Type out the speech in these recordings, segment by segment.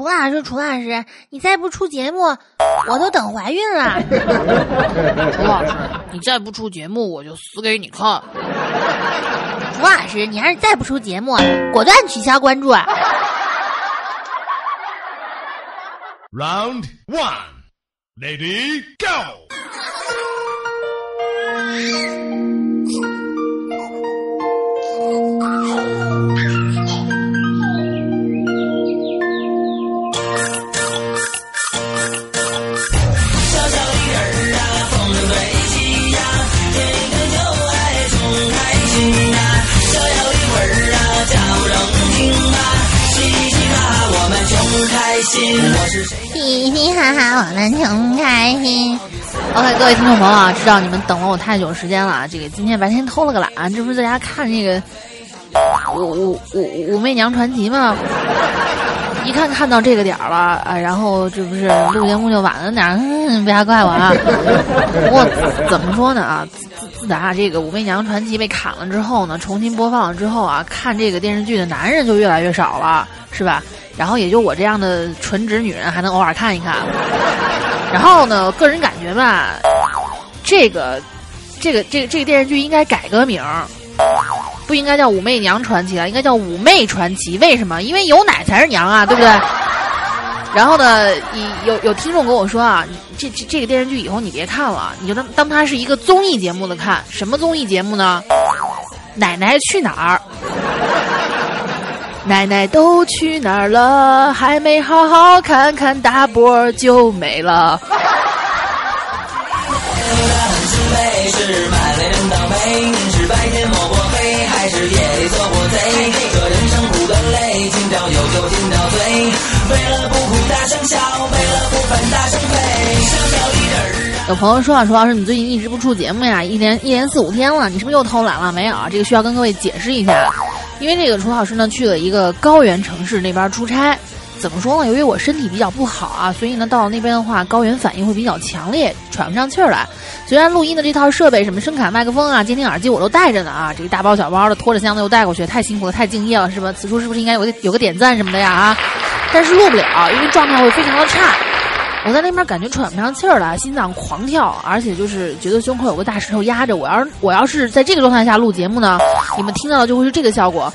楚老师，楚老师，你再不出节目，我都等怀孕了。楚老师，你再不出节目，我就死给你看。楚老师，你还是再不出节目，果断取消关注。Round one, lady, go. 嘻嘻哈哈，我们穷开心。OK，各位听众朋友啊，知道你们等了我太久时间了。这个今天白天偷了个懒，这不是在家看那个《武武武武媚娘传奇》吗？一看看到这个点儿了啊，然后这不是录节目就晚了点儿，不要怪我啊。不过怎么说呢啊，自自打这个《武媚娘传奇》被砍了之后呢，重新播放了之后啊，看这个电视剧的男人就越来越少了，是吧？然后也就我这样的纯直女人还能偶尔看一看。然后呢，个人感觉吧，这个这个这个这个电视剧应该改个名儿。不应该叫《武媚娘传奇》啊，应该叫《武媚传奇》。为什么？因为有奶才是娘啊，对不对？然后呢，有有听众跟我说啊，这这这个电视剧以后你别看了，你就当当它是一个综艺节目的看。什么综艺节目呢？奶奶去哪儿？奶奶都去哪儿了？还没好好看看大波就没了。有朋友说啊，楚老师，你最近一直不出节目呀？一连一连四五天了，你是不是又偷懒了？没有啊，这个需要跟各位解释一下，因为这个楚老师呢去了一个高原城市那边出差。怎么说呢？由于我身体比较不好啊，所以呢到了那边的话，高原反应会比较强烈，喘不上气儿来。虽然录音的这套设备，什么声卡、麦克风啊、监听耳机我都带着呢啊，这个大包小包的拖着箱子又带过去，太辛苦了，太敬业了，是吧？此处是不是应该有个有个点赞什么的呀啊？但是录不了，因为状态会非常的差。我在那边感觉喘不上气儿来，心脏狂跳，而且就是觉得胸口有个大石头压着。我要是我要是在这个状态下录节目呢，你们听到的就会是这个效果。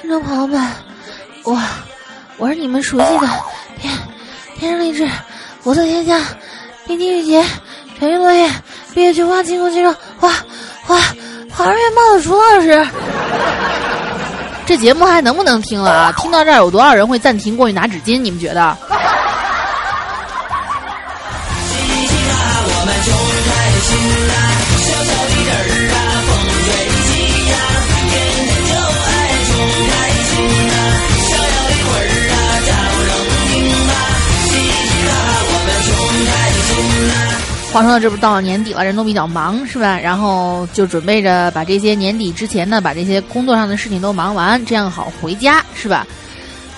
听众朋友们，我。我是你们熟悉的天天生丽质国色天香冰晶玉洁沉鱼落雁闭月羞花倾国倾城花花花儿月貌的楚老师，这节目还能不能听了啊？听到这儿有多少人会暂停过去拿纸巾？你们觉得？话说这不到年底了，人都比较忙，是吧？然后就准备着把这些年底之前呢，把这些工作上的事情都忙完，这样好回家，是吧？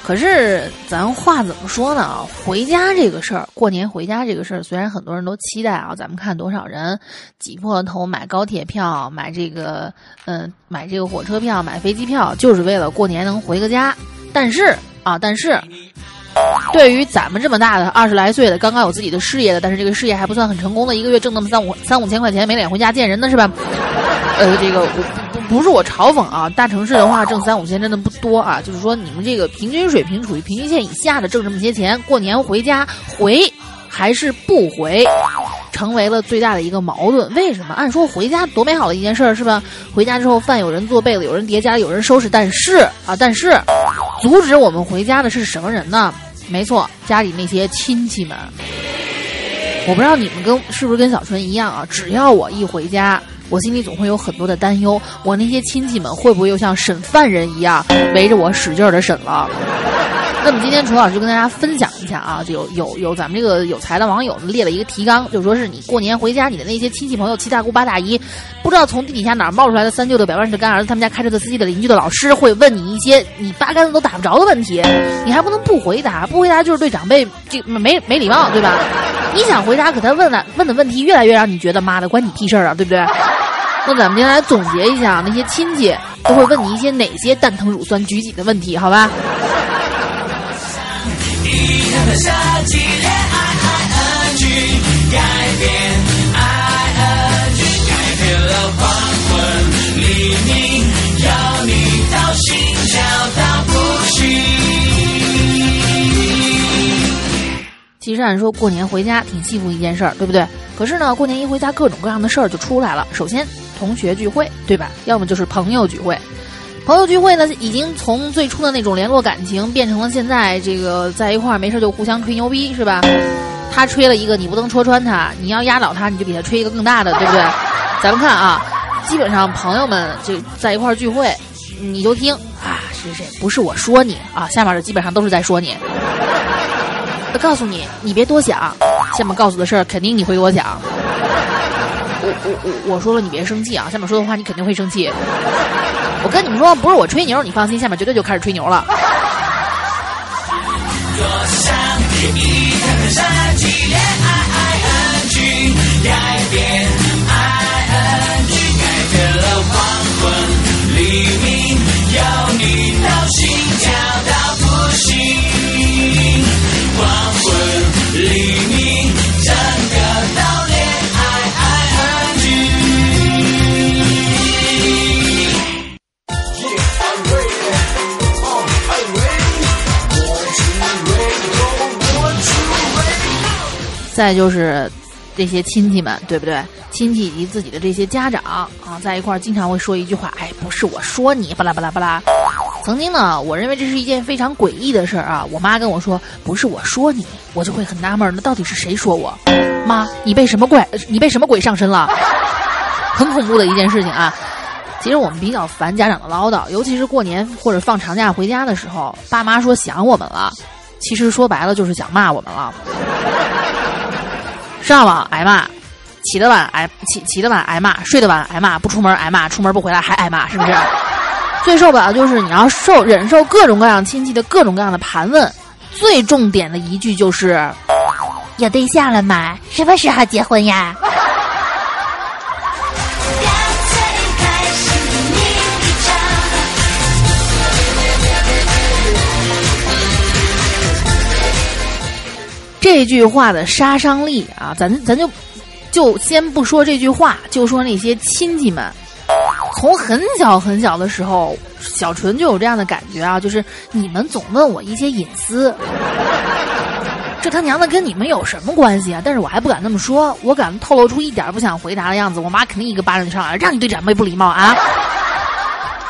可是咱话怎么说呢？回家这个事儿，过年回家这个事儿，虽然很多人都期待啊，咱们看多少人挤破了头买高铁票，买这个，嗯，买这个火车票，买飞机票，就是为了过年能回个家。但是啊，但是。对于咱们这么大的二十来岁的，刚刚有自己的事业的，但是这个事业还不算很成功的，一个月挣那么三五三五千块钱，没脸回家见人的是吧？呃，这个不不不是我嘲讽啊，大城市的话挣三五千真的不多啊，就是说你们这个平均水平处于平均线以下的挣这么些钱，过年回家回还是不回，成为了最大的一个矛盾。为什么？按说回家多美好的一件事儿是吧？回家之后饭有人做被子，有人叠家里有人收拾，但是啊，但是阻止我们回家的是什么人呢？没错，家里那些亲戚们，我不知道你们跟是不是跟小春一样啊？只要我一回家，我心里总会有很多的担忧，我那些亲戚们会不会又像审犯人一样围着我使劲的审了？那么今天楚老师就跟大家分享下啊，就有有有咱们这个有才的网友列了一个提纲，就说是你过年回家，你的那些亲戚朋友、七大姑八大姨，不知道从地底下哪儿冒出来的三舅的、百万的干儿子、他们家开车的司机的邻居的老师，会问你一些你八竿子都打不着的问题，你还不能不回答，不回答就是对长辈这没没礼貌，对吧？你想回答，可他问的问的问题越来越让你觉得妈的关你屁事儿啊，对不对？那咱们今天来总结一下，那些亲戚都会问你一些哪些蛋疼乳酸举己的问题，好吧？的夏季，恋爱 I N G，改变 I N G，改变了黄昏黎明，要你到心跳到不行。其实按说过年回家挺幸福一件事儿，对不对？可是呢，过年一回家，各种各样的事儿就出来了。首先，同学聚会，对吧？要么就是朋友聚会。朋友聚会呢，已经从最初的那种联络感情，变成了现在这个在一块儿没事就互相吹牛逼，是吧？他吹了一个，你不能戳穿他；你要压倒他，你就给他吹一个更大的，对不对？咱们看啊，基本上朋友们就在一块儿聚会，你就听啊，谁谁不是我说你啊，下面的基本上都是在说你。我告诉你，你别多想，下面告诉的事儿肯定你会给我讲。我我我我说了，你别生气啊！下面说的话你肯定会生气。我跟你们说，不是我吹牛，你放心，下面绝对就开始吹牛了。要你到心跳再就是这些亲戚们，对不对？亲戚以及自己的这些家长啊，在一块儿经常会说一句话：“哎，不是我说你，巴拉巴拉巴拉。”曾经呢，我认为这是一件非常诡异的事儿啊。我妈跟我说：“不是我说你”，我就会很纳闷儿，那到底是谁说我？妈，你被什么怪？你被什么鬼上身了？很恐怖的一件事情啊。其实我们比较烦家长的唠叨，尤其是过年或者放长假回家的时候，爸妈说想我们了，其实说白了就是想骂我们了。上网挨骂，起得晚挨起起得晚挨骂，睡得晚挨骂，不出门挨骂，出门不回来还挨骂，是不是？最受不了的就是你要受忍受各种各样亲戚的各种各样的盘问，最重点的一句就是有对象了吗？什么时候结婚呀？这句话的杀伤力啊，咱咱就就先不说这句话，就说那些亲戚们，从很小很小的时候，小纯就有这样的感觉啊，就是你们总问我一些隐私，这他娘的跟你们有什么关系啊？但是我还不敢那么说，我敢透露出一点不想回答的样子，我妈肯定一个巴掌就上来，让你对长辈不礼貌啊！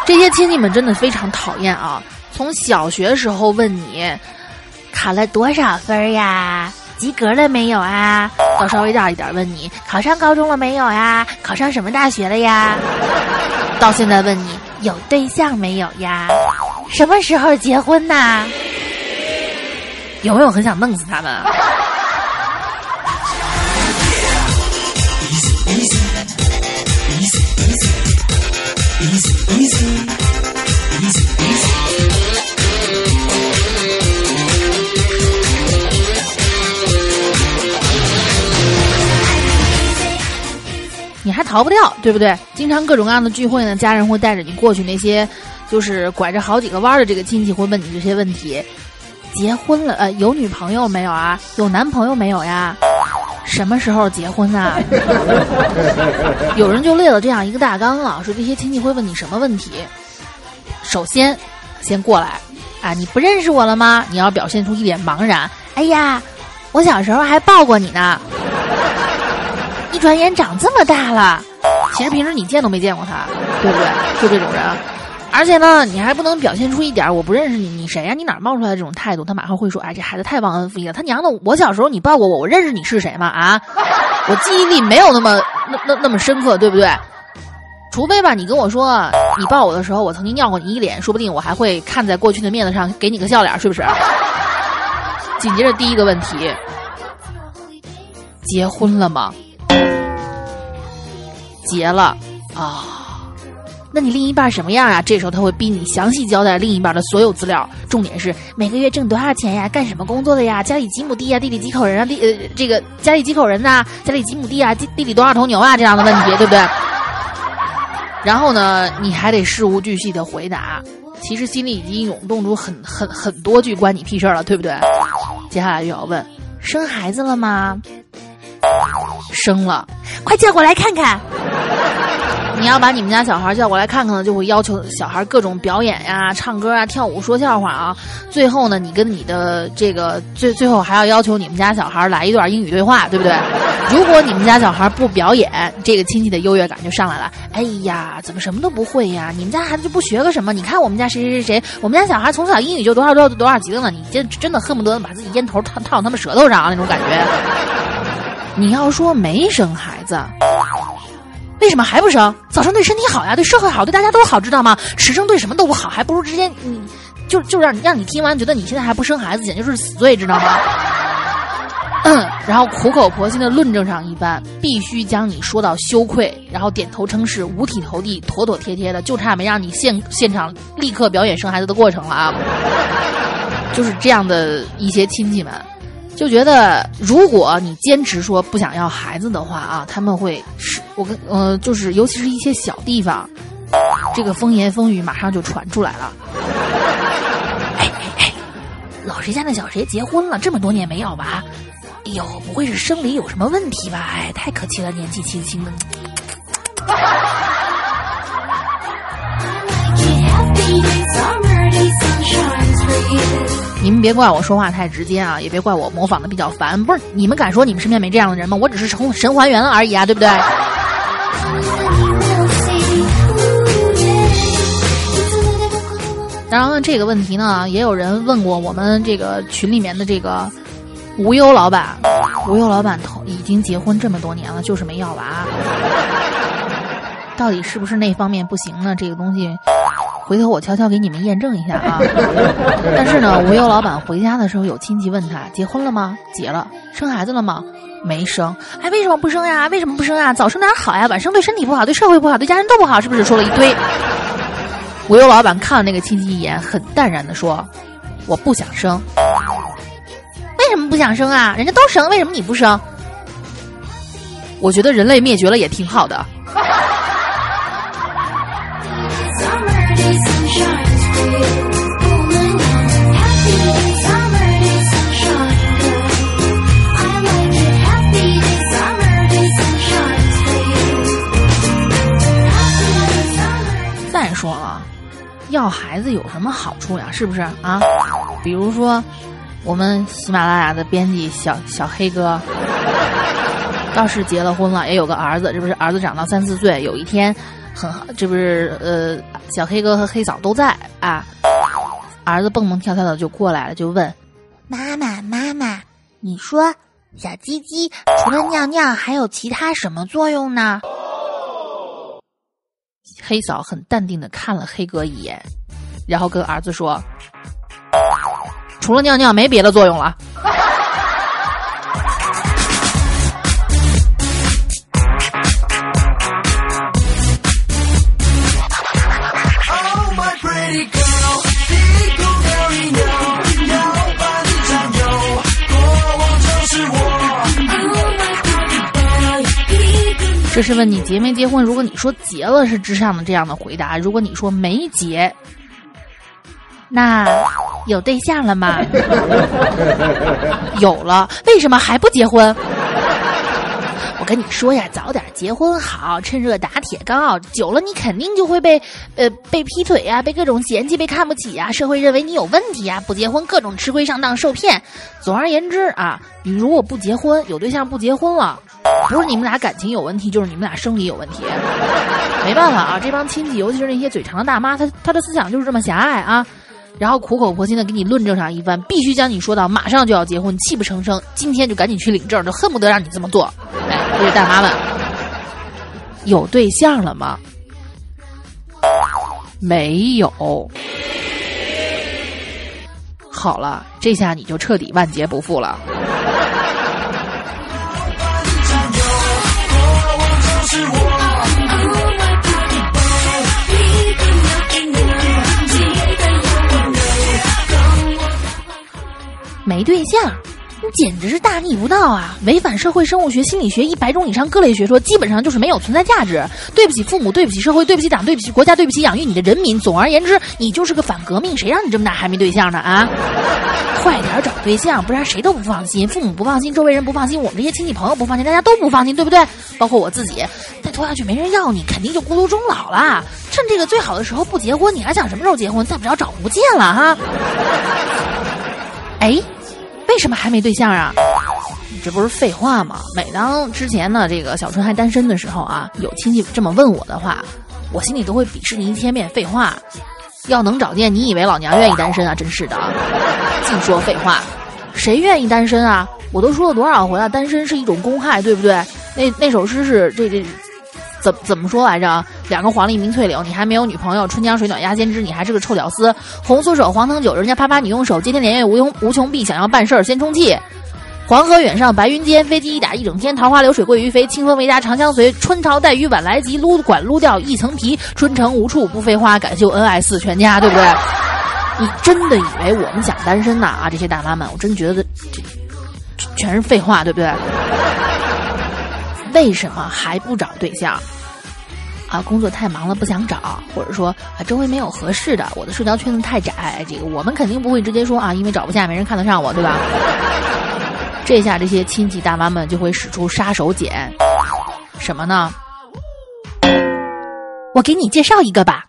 这些亲戚们真的非常讨厌啊！从小学时候问你。考了多少分呀？及格了没有啊？到稍微大一点问你考上高中了没有呀？考上什么大学了呀？到现在问你有对象没有呀？什么时候结婚呐？有没有很想弄死他们啊？你还逃不掉，对不对？经常各种各样的聚会呢，家人会带着你过去，那些就是拐着好几个弯儿的这个亲戚会问你这些问题：结婚了，呃，有女朋友没有啊？有男朋友没有呀？什么时候结婚呐、有人就列了这样一个大纲啊，说这些亲戚会问你什么问题。首先，先过来，啊，你不认识我了吗？你要表现出一脸茫然。哎呀，我小时候还抱过你呢。一转眼长这么大了，其实平时你见都没见过他，对不对？就这种人，而且呢，你还不能表现出一点我不认识你，你谁呀、你哪冒出来的这种态度？他马上会说，哎，这孩子太忘恩负义了。他娘的，我小时候你抱过我，我认识你是谁吗？啊，我记忆力没有那么那那那么深刻，对不对？除非吧，你跟我说你抱我的时候，我曾经尿过你一脸，说不定我还会看在过去的面子上给你个笑脸，是不是？紧接着第一个问题，结婚了吗？结了啊，那你另一半什么样啊？这时候他会逼你详细交代另一半的所有资料，重点是每个月挣多少钱呀？干什么工作的呀？家里几亩地呀？地里几口人啊？地呃这个家里几口人呐、家里几亩地啊？地地里多少头牛啊？这样的问题，对不对？然后呢，你还得事无巨细的回答，其实心里已经涌动出很很很多句关你屁事儿了，对不对？接下来就要问：生孩子了吗？生了。快叫过来看看。你要把你们家小孩叫过来看看呢，就会要求小孩各种表演呀、唱歌啊、跳舞、说笑话啊。最后呢，你跟你的这个最最后还要要求你们家小孩来一段英语对话，对不对？如果你们家小孩不表演，这个亲戚的优越感就上来了。哎呀，怎么什么都不会呀？你们家孩子就不学个什么？你看我们家谁谁谁谁，我们家小孩从小英语就多少多少多少级了呢？你真真的恨不得把自己烟头套套他们舌头上啊那种感觉。你要说没生孩子，为什么还不生？早生对身体好呀，对社会好，对大家都好，知道吗？迟生对什么都不好，还不如直接你就就让让你听完觉得你现在还不生孩子，简直就是死罪，知道吗？然后苦口婆心的论证上一番，必须将你说到羞愧，然后点头称是，五体投地，妥妥帖帖的，就差没让你现现场立刻表演生孩子的过程了啊！就是这样的一些亲戚们，就觉得如果你坚持说不想要孩子的话啊，他们会是我跟呃，就是尤其是一些小地方，这个风言风语马上就传出来了。哎哎哎，老谁家那小谁结婚了，这么多年没要娃？哎呦，不会是生理有什么问题吧？哎，太可惜了，年纪轻轻的。你们别怪我说话太直接啊，也别怪我模仿的比较烦。不是你们敢说你们身边没这样的人吗？我只是神神还原了而已啊，对不对 当然了，这个问题呢，也有人问过我们这个群里面的这个无忧老板。无忧老板头已经结婚这么多年了，就是没要娃，到底是不是那方面不行呢？这个东西，回头我悄悄给你们验证一下啊。但是呢，无忧老板回家的时候，有亲戚问他结婚了吗？结了。生孩子了吗？没生。哎，为什么不生呀？为什么不生呀？早生点好呀，晚生对身体不好，对社会不好，对家人都不好，是不是？说了一堆。无忧老板看了那个亲戚一眼，很淡然的说：“我不想生。”为什么不想生啊？人家都生，为什么你不生？我觉得人类灭绝了也挺好的。再说了，要孩子有什么好处呀？是不是啊？比如说，我们喜马拉雅的编辑小小黑哥，倒是结了婚了，也有个儿子，这不是儿子长到三四岁，有一天很好，这不是呃，小黑哥和黑嫂都在啊，儿子蹦蹦跳跳的就过来了，就问妈妈，妈妈，你说小鸡鸡除了尿尿还有其他什么作用呢？黑嫂很淡定的看了黑哥一眼，然后跟儿子说：“除了尿尿没别的作用了。这是问你结没结婚？如果你说结了，是之上的这样的回答；如果你说没结，那有对象了吗？有了，为什么还不结婚？我跟你说呀，早点结婚好，趁热打铁刚。久了你肯定就会被呃被劈腿呀、被各种嫌弃、被看不起呀、社会认为你有问题呀、不结婚各种吃亏上当、受骗。总而言之啊，你如果不结婚，有对象不结婚了，不是你们俩感情有问题，就是你们俩生理有问题。没办法啊，这帮亲戚，尤其是那些嘴长的大妈，她她的思想就是这么狭隘啊。然后苦口婆心的给你论证上一番，必须将你说到马上就要结婚，泣不成声。今天就赶紧去领证，就恨不得让你这么做。哎，这位大妈们，有对象了吗？没有。好了，这下你就彻底万劫不复了。没对象，你简直是大逆不道啊！违反社会生物学、心理学一百种以上各类学说，基本上就是没有存在价值。对不起父母，对不起社会，对不起党，对不起国家，对不起养育你的人民。总而言之，你就是个反革命，谁让你这么大还没对象呢啊？快 点找对象，不然谁都不放心，父母不放心，周围人不放心，我们这些亲戚朋友不放心，大家都不放心，对不对？包括我自己，再拖下去没人要你，肯定就孤独终老了。趁这个最好的时候不结婚，你还想什么时候结婚？再不着找不见了哈。哎，为什么还没对象啊？这不是废话吗？每当之前呢，这个小春还单身的时候啊，有亲戚这么问我的话，我心里都会鄙视你一千遍。废话，要能找见，你以为老娘愿意单身啊？真是的，净说废话，谁愿意单身啊？我都说了多少回了，单身是一种公害，对不对？那那首诗是这这怎怎么说来着？两个黄鹂鸣翠柳，你还没有女朋友；春江水暖鸭先知，你还是个臭屌丝。红酥手黄藤酒，人家啪啪你用手；接天连月无穷无穷碧，想要办事儿先充气。黄河远上白云间，飞机一打一整天。桃花流水鳜鱼肥，清风为家长相随。春潮带雨晚来急，撸管撸掉一层皮。春城无处不飞花，敢秀恩爱似全家，对不对？你真的以为我们想单身呐啊？这些大妈们，我真觉得这全是废话，对不对？为什么还不找对象？啊，工作太忙了不想找，或者说啊周围没有合适的，我的社交圈子太窄。这个我们肯定不会直接说啊，因为找不下，没人看得上我，对吧？这下这些亲戚大妈们就会使出杀手锏，什么呢？我给你介绍一个吧。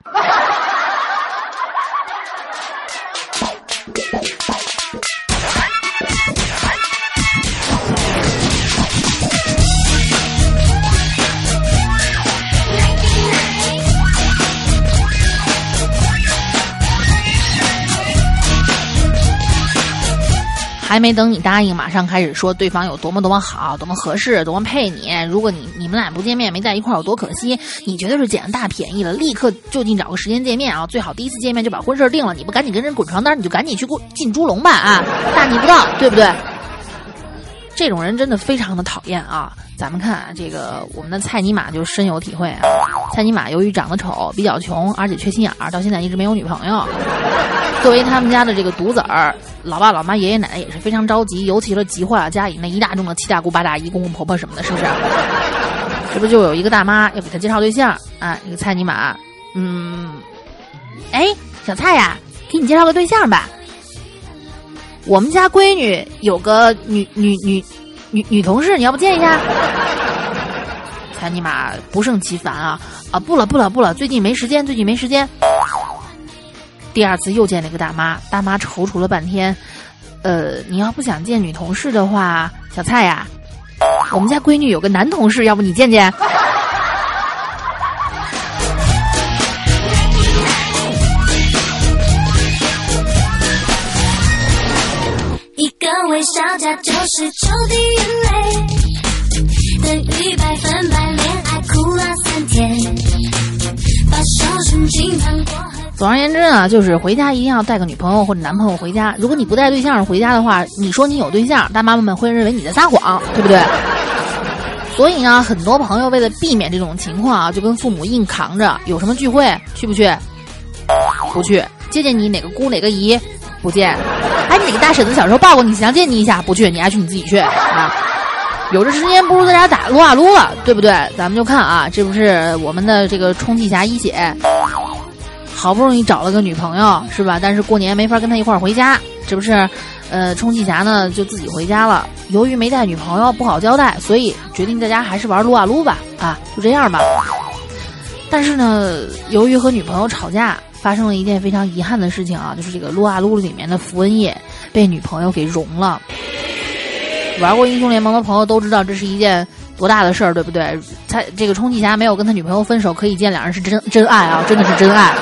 还没等你答应，马上开始说对方有多么多么好，多么合适，多么配你。如果你你们俩不见面，没在一块儿有多可惜。你绝对是捡了大便宜了，立刻就近找个时间见面啊！最好第一次见面就把婚事定了。你不赶紧跟人滚床单，你就赶紧去过进猪笼吧啊！大逆不道，对不对？这种人真的非常的讨厌啊！咱们看啊这个我们的蔡尼玛就深有体会啊。蔡尼玛由于长得丑，比较穷，而且缺心眼儿，到现在一直没有女朋友。作为他们家的这个独子儿，老爸、老妈、爷爷奶奶也是非常着急，尤其是急坏了家里那一大众的七大姑八大姨、公公婆婆什么的，是不是？这不就有一个大妈要给他介绍对象啊？一个蔡尼玛，嗯，哎，小蔡呀，给你介绍个对象吧。我们家闺女有个女女女女女同事，你要不见一下？蔡尼玛不胜其烦啊啊！不了不了不了，最近没时间，最近没时间。第二次又见了一个大妈，大妈踌躇了半天，呃，你要不想见女同事的话，小蔡呀，我们家闺女有个男同事，要不你见见？一个微笑，它就是抽滴眼泪，总而言之呢，就是回家一定要带个女朋友或者男朋友回家。如果你不带对象回家的话，你说你有对象，大妈妈们会认为你在撒谎，对不对？所以呢，很多朋友为了避免这种情况啊，就跟父母硬扛着。有什么聚会去不去？不去。见见你哪个姑哪个姨？不见。哎，哪个大婶子小时候抱过你，想见你一下？不去。你爱去你自己去啊。有这时间不如在家打撸啊撸了，对不对？咱们就看啊，这不是我们的这个充气侠一姐。好不容易找了个女朋友，是吧？但是过年没法跟他一块儿回家，这不是？呃，充气侠呢就自己回家了。由于没带女朋友不好交代，所以决定在家还是玩撸啊撸吧。啊，就这样吧。但是呢，由于和女朋友吵架，发生了一件非常遗憾的事情啊，就是这个撸啊撸里面的符文液被女朋友给融了。玩过英雄联盟的朋友都知道，这是一件多大的事儿，对不对？他这个充气侠没有跟他女朋友分手，可以见两人是真真爱啊，真的是真爱。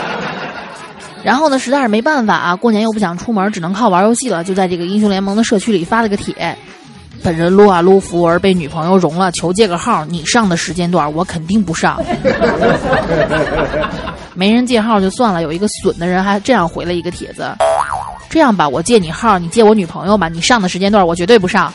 然后呢，实在是没办法啊，过年又不想出门，只能靠玩游戏了。就在这个英雄联盟的社区里发了个帖，本人撸啊撸符文被女朋友融了，求借个号。你上的时间段我肯定不上。没人借号就算了，有一个损的人还这样回了一个帖子：这样吧，我借你号，你借我女朋友吧。你上的时间段我绝对不上。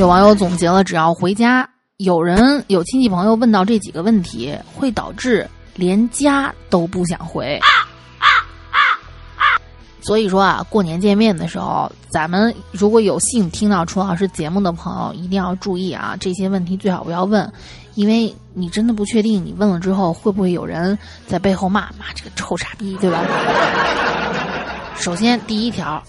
有网友总结了，只要回家，有人有亲戚朋友问到这几个问题，会导致连家都不想回。所以说啊，过年见面的时候，咱们如果有幸听到楚老师节目的朋友，一定要注意啊，这些问题最好不要问，因为你真的不确定你问了之后会不会有人在背后骂骂这个臭傻逼，对吧？首先第一条，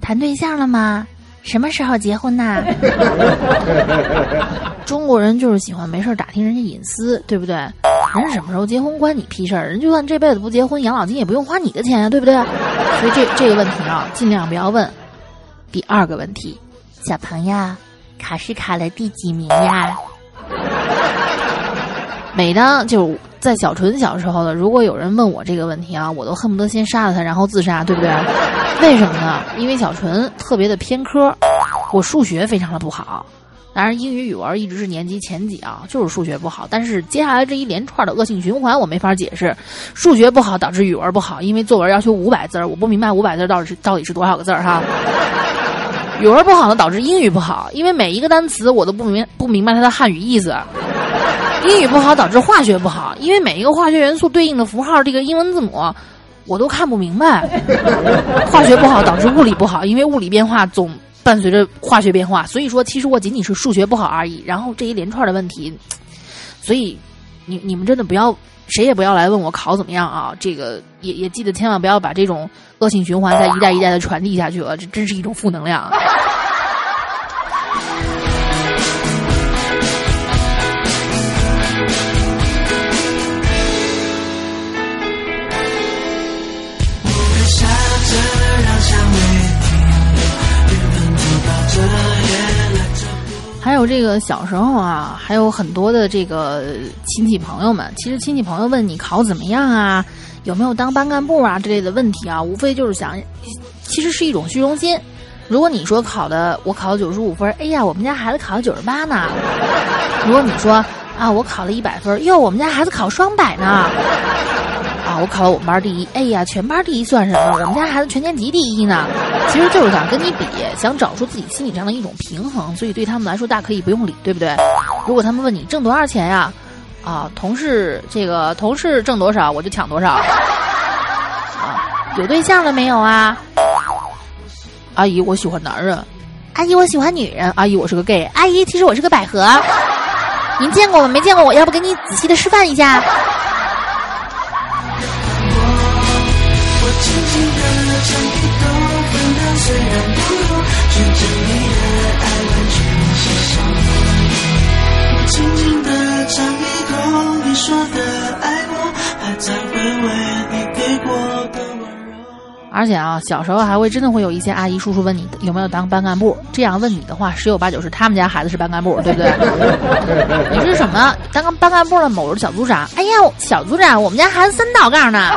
谈对象了吗？什么时候结婚呐？中国人就是喜欢没事儿打听人家隐私，对不对？人什么时候结婚关你屁事儿？人就算这辈子不结婚，养老金也不用花你的钱呀，对不对？所以这这个问题啊，尽量不要问。第二个问题，小朋友，考试考了第几名呀？每当就在小纯小时候的，如果有人问我这个问题啊，我都恨不得先杀了他，然后自杀，对不对？为什么呢？因为小纯特别的偏科，我数学非常的不好。当然，英语、语文一直是年级前几啊，就是数学不好。但是接下来这一连串的恶性循环，我没法解释。数学不好导致语文不好，因为作文要求五百字儿，我不明白五百字到底是到底是多少个字儿哈。语文不好呢，导致英语不好，因为每一个单词我都不明不明白它的汉语意思。英语不好导致化学不好，因为每一个化学元素对应的符号这个英文字母我都看不明白。化学不好导致物理不好，因为物理变化总伴随着化学变化，所以说其实我仅仅是数学不好而已。然后这一连串的问题，所以你你们真的不要谁也不要来问我考怎么样啊！这个也也记得千万不要把这种恶性循环再一代一代的传递下去了，这真是一种负能量。这个小时候啊，还有很多的这个亲戚朋友们，其实亲戚朋友问你考怎么样啊，有没有当班干部啊之类的问题啊，无非就是想，其实是一种虚荣心。如果你说考的我考了九十五分，哎呀，我们家孩子考了九十八呢。如果你说啊，我考了一百分，哟，我们家孩子考双百呢。啊，我考了我们班第一，哎呀，全班第一算什么？我们家孩子全年级第一呢。其实就是想跟你比，想找出自己心理上的一种平衡，所以对他们来说大可以不用理，对不对？如果他们问你挣多少钱呀？啊，同事这个同事挣多少，我就抢多少。啊，有对象了没有啊？阿姨，我喜欢男人。阿姨，我喜欢女人。阿姨，我是个 gay。阿姨，其实我是个百合。您见过我没见过我？要不给你仔细的示范一下？轻轻的尝一朵芬芳，虽然不多，却将你的爱完全吸收。我轻轻的尝一口你说的爱我，还在回味你给过的温柔。而且啊，小时候还会真的会有一些阿姨叔叔问你有没有当班干部，这样问你的话，十有八九是他们家孩子是班干部，对不对？你是什么当个班干部的某人小组长？哎呀，小组长，我们家孩子三道杠呢。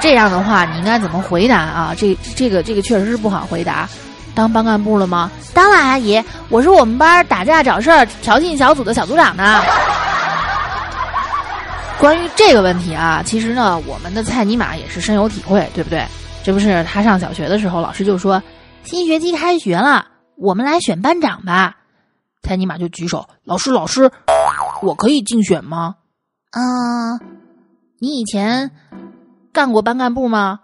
这样的话，你应该怎么回答啊？这这个这个确实是不好回答。当班干部了吗？当然，阿姨，我是我们班打架找事儿、挑衅小组的小组长呢。关于这个问题啊，其实呢，我们的蔡尼玛也是深有体会，对不对？这不是他上小学的时候，老师就说新学期开学了，我们来选班长吧。蔡尼玛就举手，老师老师，我可以竞选吗？嗯、你以前干过班干部吗？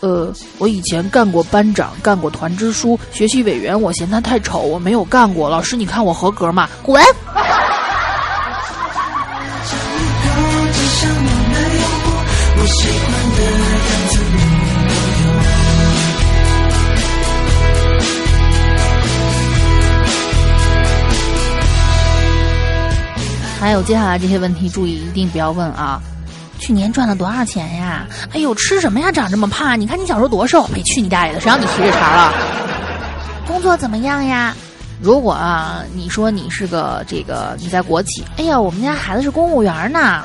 呃，我以前干过班长，干过团支书、学习委员，我嫌他太丑，我没有干过。老师，你看我合格吗？滚！还有接下来这些问题，注意一定不要问啊！去年赚了多少钱呀？哎呦，吃什么呀？长这么胖？你看你小时候多瘦！没去你大爷的！谁让你提这茬了？工作怎么样呀？如果啊，你说你是个这个你在国企，哎呀，我们家孩子是公务员呢。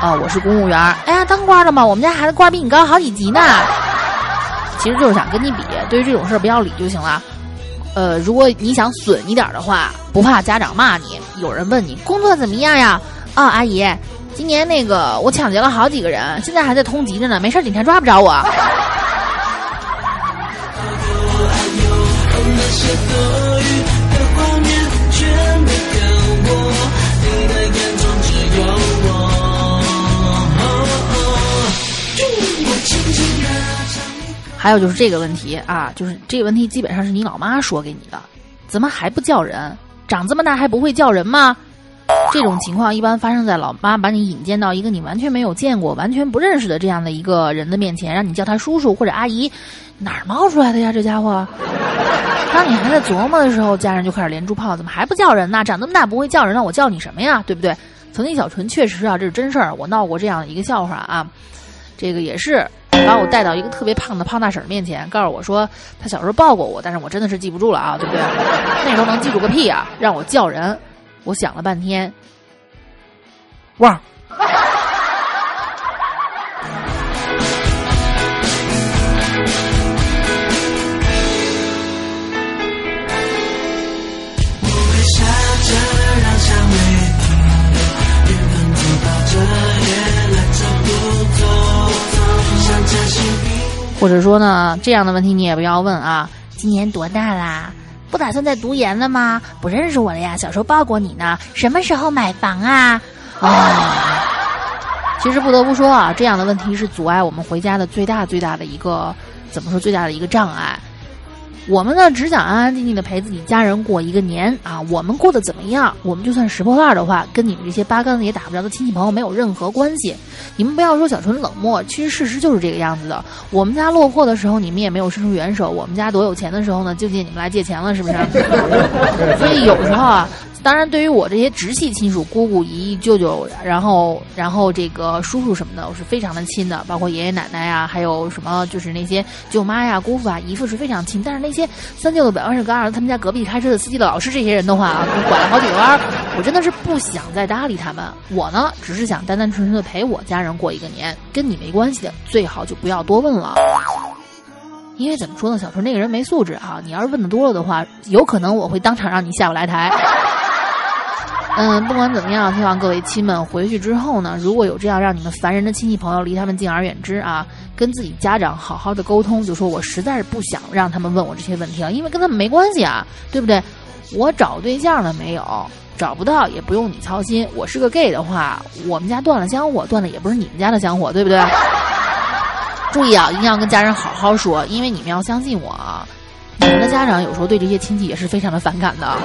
啊，我是公务员，哎呀，当官了吗？我们家孩子官比你高好几级呢。其实就是想跟你比。对于这种事不要理就行了。呃，如果你想损一点的话，不怕家长骂你。有人问你工作怎么样呀？哦，阿姨，今年那个我抢劫了好几个人，现在还在通缉着呢，没事警察抓不着我。还有就是这个问题啊，就是这个问题基本上是你老妈说给你的，怎么还不叫人？长这么大还不会叫人吗？这种情况一般发生在老妈把你引荐到一个你完全没有见过、完全不认识的这样的一个人的面前，让你叫他叔叔或者阿姨，哪儿冒出来的呀？这家伙！当你还在琢磨的时候，家人就开始连珠炮，怎么还不叫人呢？长那么大不会叫人，让我叫你什么呀？对不对？曾经小纯确实啊，这是真事儿，我闹过这样一个笑话啊，这个也是把我带到一个特别胖的胖大婶面前，告诉我说她小时候抱过我，但是我真的是记不住了啊，对不对？那时候能记住个屁啊！让我叫人，我想了半天，旺儿。我会笑着让香味停，缘分走到这也来者不走，像真心比或者说呢，这样的问题你也不要问啊。今年多大啦？不打算再读研了吗？不认识我了呀？小时候抱过你呢。什么时候买房啊？啊，其实不得不说啊，这样的问题是阻碍我们回家的最大最大的一个，怎么说最大的一个障碍。我们呢，只想安安静静的陪自己家人过一个年啊。我们过得怎么样，我们就算拾破烂的话，跟你们这些八竿子也打不着的亲戚朋友没有任何关系。你们不要说小纯冷漠，其实事实就是这个样子的。我们家落魄的时候，你们也没有伸出援手；我们家多有钱的时候呢，就借你们来借钱了，是不是？所以有时候啊，当然对于我这些直系亲属，姑姑、姨姨、舅舅，然后然后这个叔叔什么的，我是非常的亲的，包括爷爷奶奶呀，还有什么就是那些舅妈呀、姑父啊、姨父是非常亲。但是那些三舅的表哥、二儿子，他们家隔壁开车的司机的老师，这些人的话啊，拐了好几个弯，我真的是不想再搭理他们。我呢，只是想单单纯纯的陪我家人过一个年，跟你没关系的，最好就不要多问了。因为怎么说呢，小纯这个人没素质啊！你要是问的多了的话，有可能我会当场让你下不来台。嗯，不管怎么样，希望各位亲们回去之后呢，如果有这样让你们烦人的亲戚朋友，离他们敬而远之啊，跟自己家长好好的沟通，就说我实在是不想让他们问我这些问题了，因为跟他们没关系啊，对不对？我找对象了没有？找不到也不用你操心。我是个 gay 的话，我们家断了香火，断的也不是你们家的香火，对不对？注意啊，一定要跟家人好好说，因为你们要相信我啊，你们的家长有时候对这些亲戚也是非常的反感的。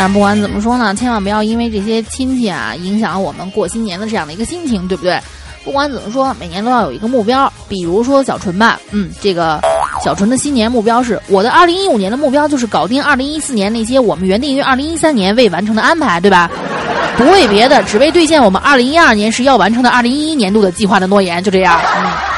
但不管怎么说呢，千万不要因为这些亲戚啊，影响我们过新年的这样的一个心情，对不对？不管怎么说，每年都要有一个目标。比如说小纯吧，嗯，这个小纯的新年目标是，我的二零一五年的目标就是搞定二零一四年那些我们原定于二零一三年未完成的安排，对吧？不为别的，只为兑现我们二零一二年时要完成的二零一一年度的计划的诺言，就这样。嗯。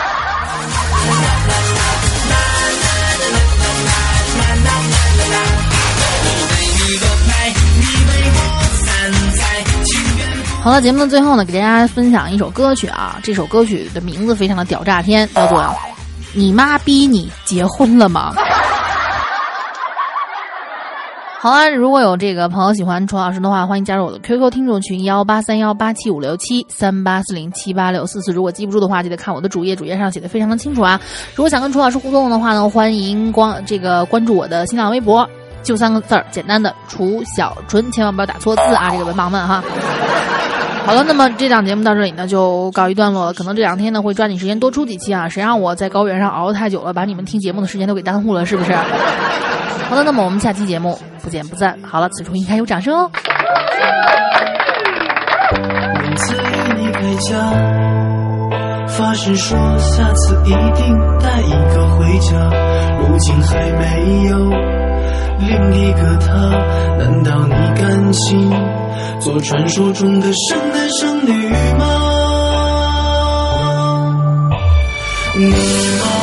好了，节目的最后呢，给大家分享一首歌曲啊。这首歌曲的名字非常的屌炸天，叫做《你妈逼你结婚了吗》。好了，如果有这个朋友喜欢楚老师的话，欢迎加入我的 QQ 听众群幺八三幺八七五六七三八四零七八六四四。如果记不住的话，记得看我的主页，主页上写的非常的清楚啊。如果想跟楚老师互动的话呢，欢迎关这个关注我的新浪微博，就三个字儿，简单的楚小纯，千万不要打错字啊，这个文盲们哈。好了，那么这档节目到这里呢就告一段落了。可能这两天呢会抓紧时间多出几期啊，谁让我在高原上熬太久了，把你们听节目的时间都给耽误了，是不是？好的，那么我们下期节目不见不散。好了，此处应该有掌声哦。每次你回家，发誓说下次一定带一个回家，如今还没有另一个他，难道你甘心做传说中的生男生女吗？你妈